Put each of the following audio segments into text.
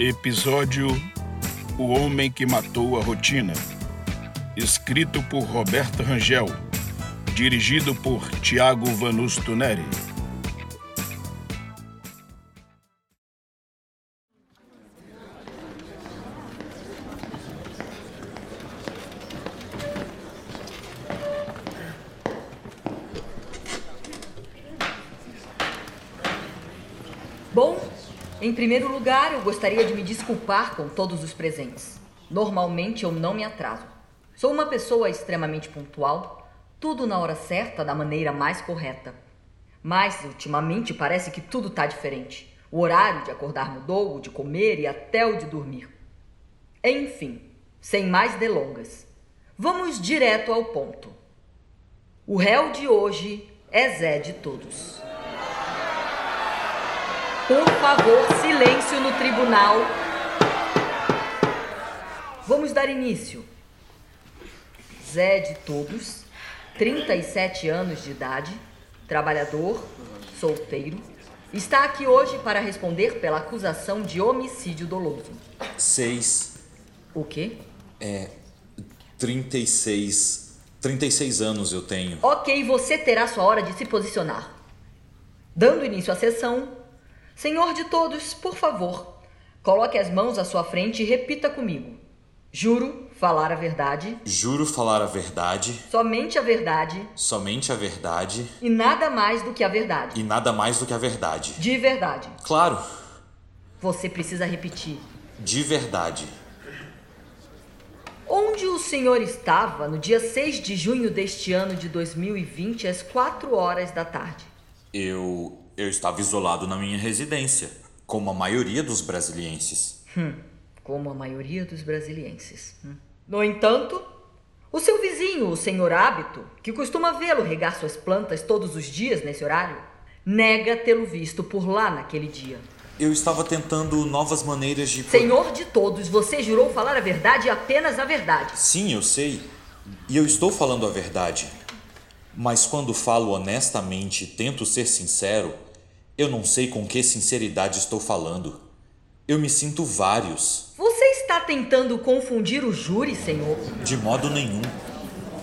Episódio O Homem que Matou a Rotina. Escrito por Roberta Rangel. Dirigido por Tiago Vanusto Neri. Em primeiro lugar, eu gostaria de me desculpar com todos os presentes. Normalmente eu não me atraso. Sou uma pessoa extremamente pontual, tudo na hora certa, da maneira mais correta. Mas, ultimamente, parece que tudo está diferente. O horário de acordar mudou, o de comer e até o de dormir. Enfim, sem mais delongas, vamos direto ao ponto. O réu de hoje é Zé de todos. Por favor, silêncio no tribunal. Vamos dar início. Zé de todos, 37 anos de idade, trabalhador, solteiro, está aqui hoje para responder pela acusação de homicídio doloso. Seis. O quê? É. 36. 36 anos eu tenho. Ok, você terá sua hora de se posicionar. Dando início à sessão, Senhor de todos, por favor, coloque as mãos à sua frente e repita comigo. Juro falar a verdade, Juro falar a verdade, somente a verdade somente a verdade e nada mais do que a verdade. e nada mais do que a verdade. De verdade. Claro, Você precisa repetir. de verdade. Onde o senhor estava no dia 6 de junho deste ano de 2020, às 4 horas da tarde? Eu. Eu estava isolado na minha residência, como a maioria dos brasilienses. Como a maioria dos brasilienses. hum. No entanto, o seu vizinho, o senhor Hábito, que costuma vê-lo regar suas plantas todos os dias nesse horário, nega tê-lo visto por lá naquele dia. Eu estava tentando novas maneiras de. Senhor de todos, você jurou falar a verdade e apenas a verdade. Sim, eu sei. E eu estou falando a verdade. Mas quando falo honestamente e tento ser sincero, eu não sei com que sinceridade estou falando. Eu me sinto vários. Você está tentando confundir o júri, senhor? De modo nenhum.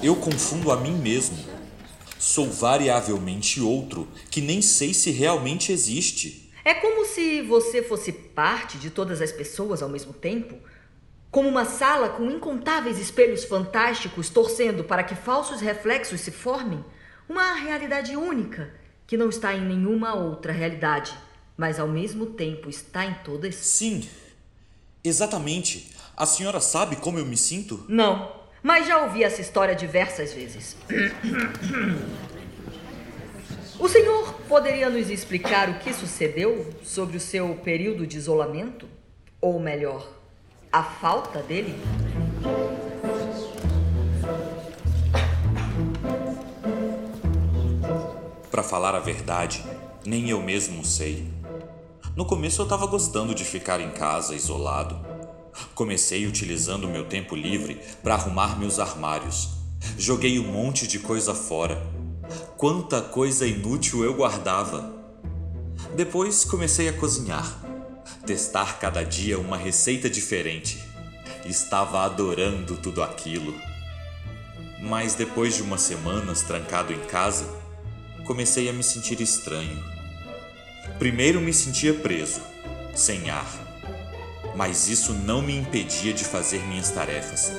Eu confundo a mim mesmo. Sou variavelmente outro que nem sei se realmente existe. É como se você fosse parte de todas as pessoas ao mesmo tempo? Como uma sala com incontáveis espelhos fantásticos torcendo para que falsos reflexos se formem? Uma realidade única que não está em nenhuma outra realidade, mas ao mesmo tempo está em todas? Sim, exatamente. A senhora sabe como eu me sinto? Não, mas já ouvi essa história diversas vezes. O senhor poderia nos explicar o que sucedeu sobre o seu período de isolamento? Ou melhor, a falta dele? Pra falar a verdade, nem eu mesmo sei. No começo eu tava gostando de ficar em casa, isolado. Comecei utilizando meu tempo livre para arrumar meus armários. Joguei um monte de coisa fora. Quanta coisa inútil eu guardava. Depois comecei a cozinhar, testar cada dia uma receita diferente. Estava adorando tudo aquilo. Mas depois de umas semanas trancado em casa, comecei a me sentir estranho. Primeiro me sentia preso, sem ar. Mas isso não me impedia de fazer minhas tarefas.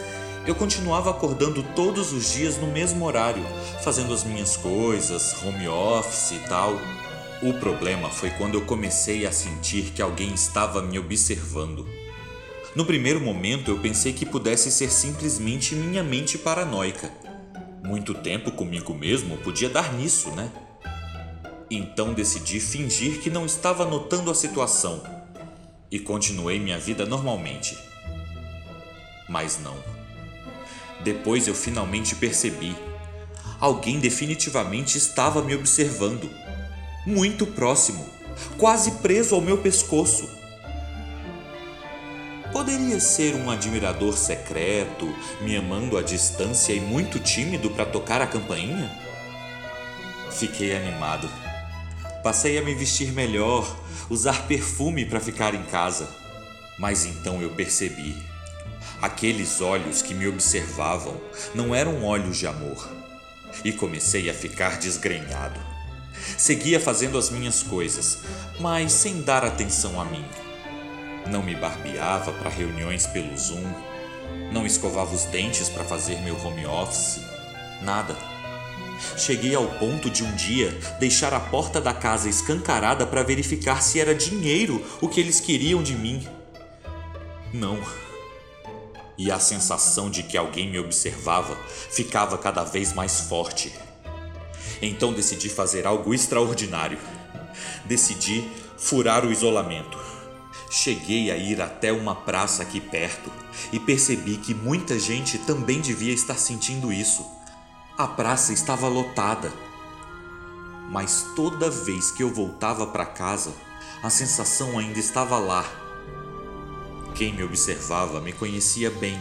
Eu continuava acordando todos os dias no mesmo horário, fazendo as minhas coisas, home office e tal. O problema foi quando eu comecei a sentir que alguém estava me observando. No primeiro momento eu pensei que pudesse ser simplesmente minha mente paranoica. Muito tempo comigo mesmo podia dar nisso, né? Então decidi fingir que não estava notando a situação e continuei minha vida normalmente. Mas não. Depois eu finalmente percebi. Alguém definitivamente estava me observando. Muito próximo, quase preso ao meu pescoço. Poderia ser um admirador secreto, me amando à distância e muito tímido para tocar a campainha? Fiquei animado. Passei a me vestir melhor, usar perfume para ficar em casa. Mas então eu percebi. Aqueles olhos que me observavam não eram olhos de amor. E comecei a ficar desgrenhado. Seguia fazendo as minhas coisas, mas sem dar atenção a mim. Não me barbeava para reuniões pelo Zoom, não escovava os dentes para fazer meu home office, nada. Cheguei ao ponto de um dia deixar a porta da casa escancarada para verificar se era dinheiro o que eles queriam de mim. Não. E a sensação de que alguém me observava ficava cada vez mais forte. Então decidi fazer algo extraordinário. Decidi furar o isolamento. Cheguei a ir até uma praça aqui perto e percebi que muita gente também devia estar sentindo isso. A praça estava lotada. Mas toda vez que eu voltava para casa, a sensação ainda estava lá. Quem me observava me conhecia bem.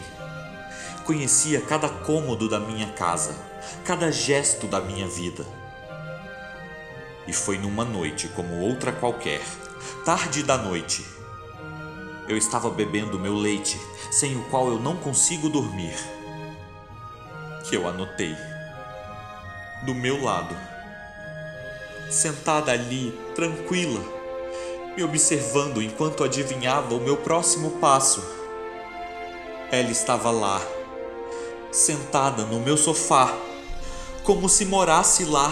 Conhecia cada cômodo da minha casa, cada gesto da minha vida. E foi numa noite como outra qualquer, tarde da noite. Eu estava bebendo meu leite, sem o qual eu não consigo dormir. Que eu anotei. Do meu lado, sentada ali, tranquila, me observando enquanto adivinhava o meu próximo passo. Ela estava lá, sentada no meu sofá, como se morasse lá,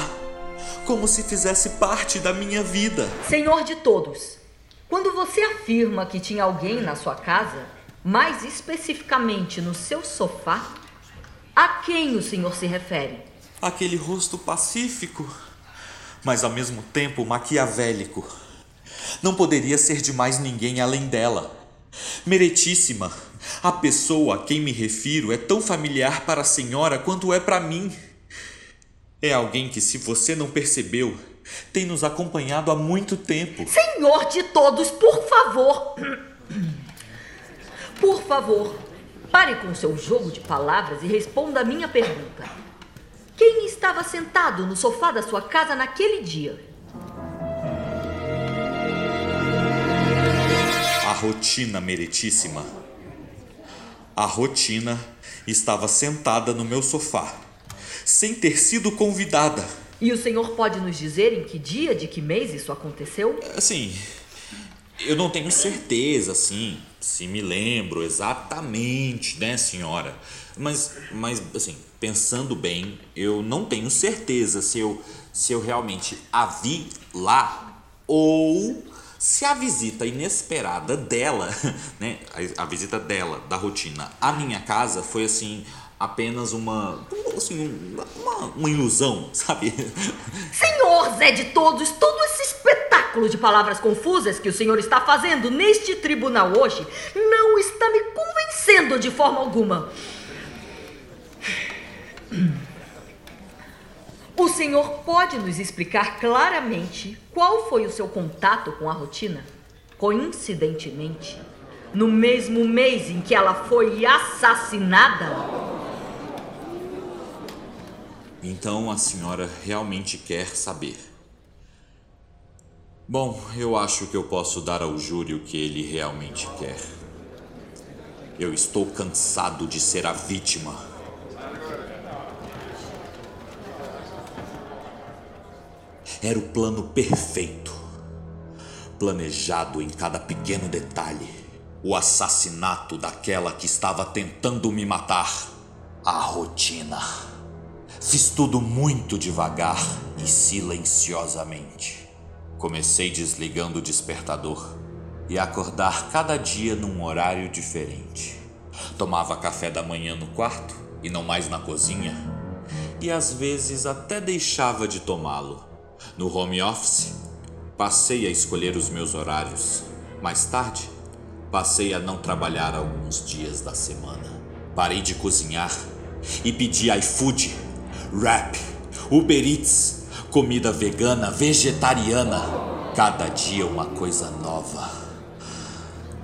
como se fizesse parte da minha vida. Senhor de todos, quando você afirma que tinha alguém na sua casa, mais especificamente no seu sofá, a quem o senhor se refere? Aquele rosto pacífico, mas ao mesmo tempo maquiavélico. Não poderia ser de mais ninguém além dela. Meretíssima, a pessoa a quem me refiro é tão familiar para a senhora quanto é para mim. É alguém que, se você não percebeu, tem nos acompanhado há muito tempo. Senhor de todos, por favor. Por favor, pare com seu jogo de palavras e responda a minha pergunta. Quem estava sentado no sofá da sua casa naquele dia? A rotina meritíssima. A rotina estava sentada no meu sofá, sem ter sido convidada. E o senhor pode nos dizer em que dia de que mês isso aconteceu? Assim, eu não tenho certeza, assim, se me lembro exatamente, né, senhora? Mas, mas assim, pensando bem, eu não tenho certeza se eu, se eu realmente a vi lá ou se a visita inesperada dela, né, a, a visita dela, da rotina, à minha casa foi assim, apenas uma, assim, uma, uma ilusão, sabe? Senhor Zé de todos, todo esse espetáculo de palavras confusas que o senhor está fazendo neste tribunal hoje não está me convencendo de forma alguma. O senhor pode nos explicar claramente qual foi o seu contato com a rotina? Coincidentemente, no mesmo mês em que ela foi assassinada? Então a senhora realmente quer saber. Bom, eu acho que eu posso dar ao júri o que ele realmente quer. Eu estou cansado de ser a vítima. Era o plano perfeito, planejado em cada pequeno detalhe. O assassinato daquela que estava tentando me matar. A rotina. Fiz tudo muito devagar e silenciosamente. Comecei desligando o despertador e acordar cada dia num horário diferente. Tomava café da manhã no quarto e não mais na cozinha, e às vezes até deixava de tomá-lo. No home office, passei a escolher os meus horários. Mais tarde, passei a não trabalhar alguns dias da semana. Parei de cozinhar e pedi iFood, Rap, Uber Eats, comida vegana, vegetariana. Cada dia uma coisa nova.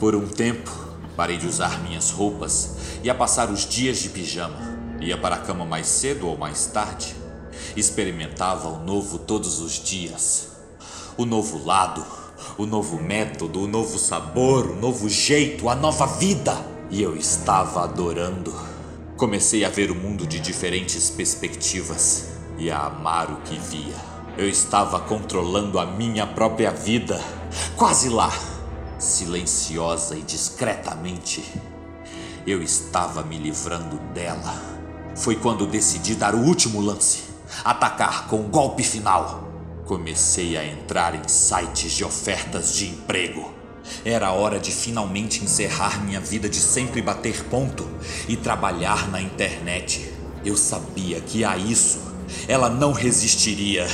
Por um tempo, parei de usar minhas roupas e a passar os dias de pijama. Ia para a cama mais cedo ou mais tarde. Experimentava o novo todos os dias. O novo lado, o novo método, o novo sabor, o novo jeito, a nova vida. E eu estava adorando. Comecei a ver o mundo de diferentes perspectivas e a amar o que via. Eu estava controlando a minha própria vida, quase lá, silenciosa e discretamente. Eu estava me livrando dela. Foi quando decidi dar o último lance, atacar com o golpe final. Comecei a entrar em sites de ofertas de emprego. Era hora de finalmente encerrar minha vida de sempre bater ponto e trabalhar na internet. Eu sabia que a isso ela não resistiria.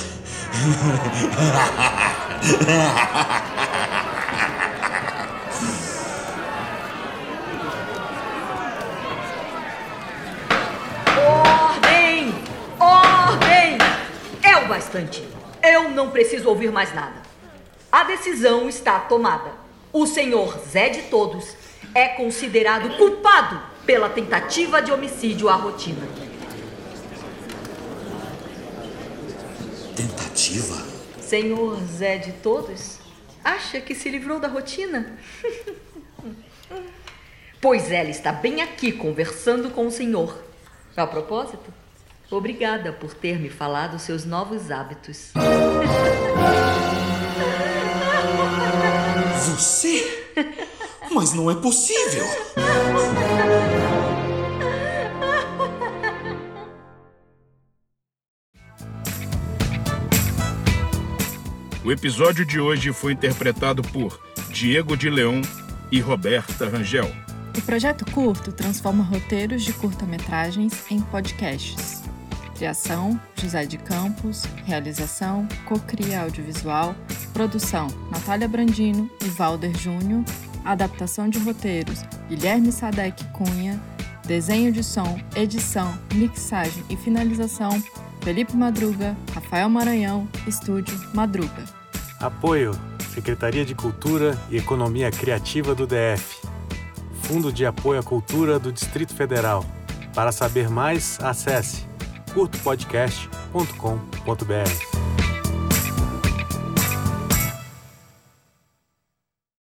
Ordem! Ordem! É o bastante. Eu não preciso ouvir mais nada. A decisão está tomada. O senhor Zé de Todos é considerado culpado pela tentativa de homicídio à rotina. Tentativa? Senhor Zé de Todos, acha que se livrou da rotina? pois ela está bem aqui conversando com o senhor. A propósito, obrigada por ter me falado seus novos hábitos. Você? Mas não é possível! O episódio de hoje foi interpretado por Diego de Leon e Roberta Rangel. O projeto curto transforma roteiros de curta-metragens em podcasts. Criação: José de Campos. Realização: Cocria Audiovisual. Produção: Natália Brandino e Valder Júnior. Adaptação de roteiros: Guilherme Sadek Cunha. Desenho de som, edição, mixagem e finalização: Felipe Madruga, Rafael Maranhão, Estúdio Madruga. Apoio: Secretaria de Cultura e Economia Criativa do DF. Fundo de Apoio à Cultura do Distrito Federal. Para saber mais, acesse curtopodcast.com.br.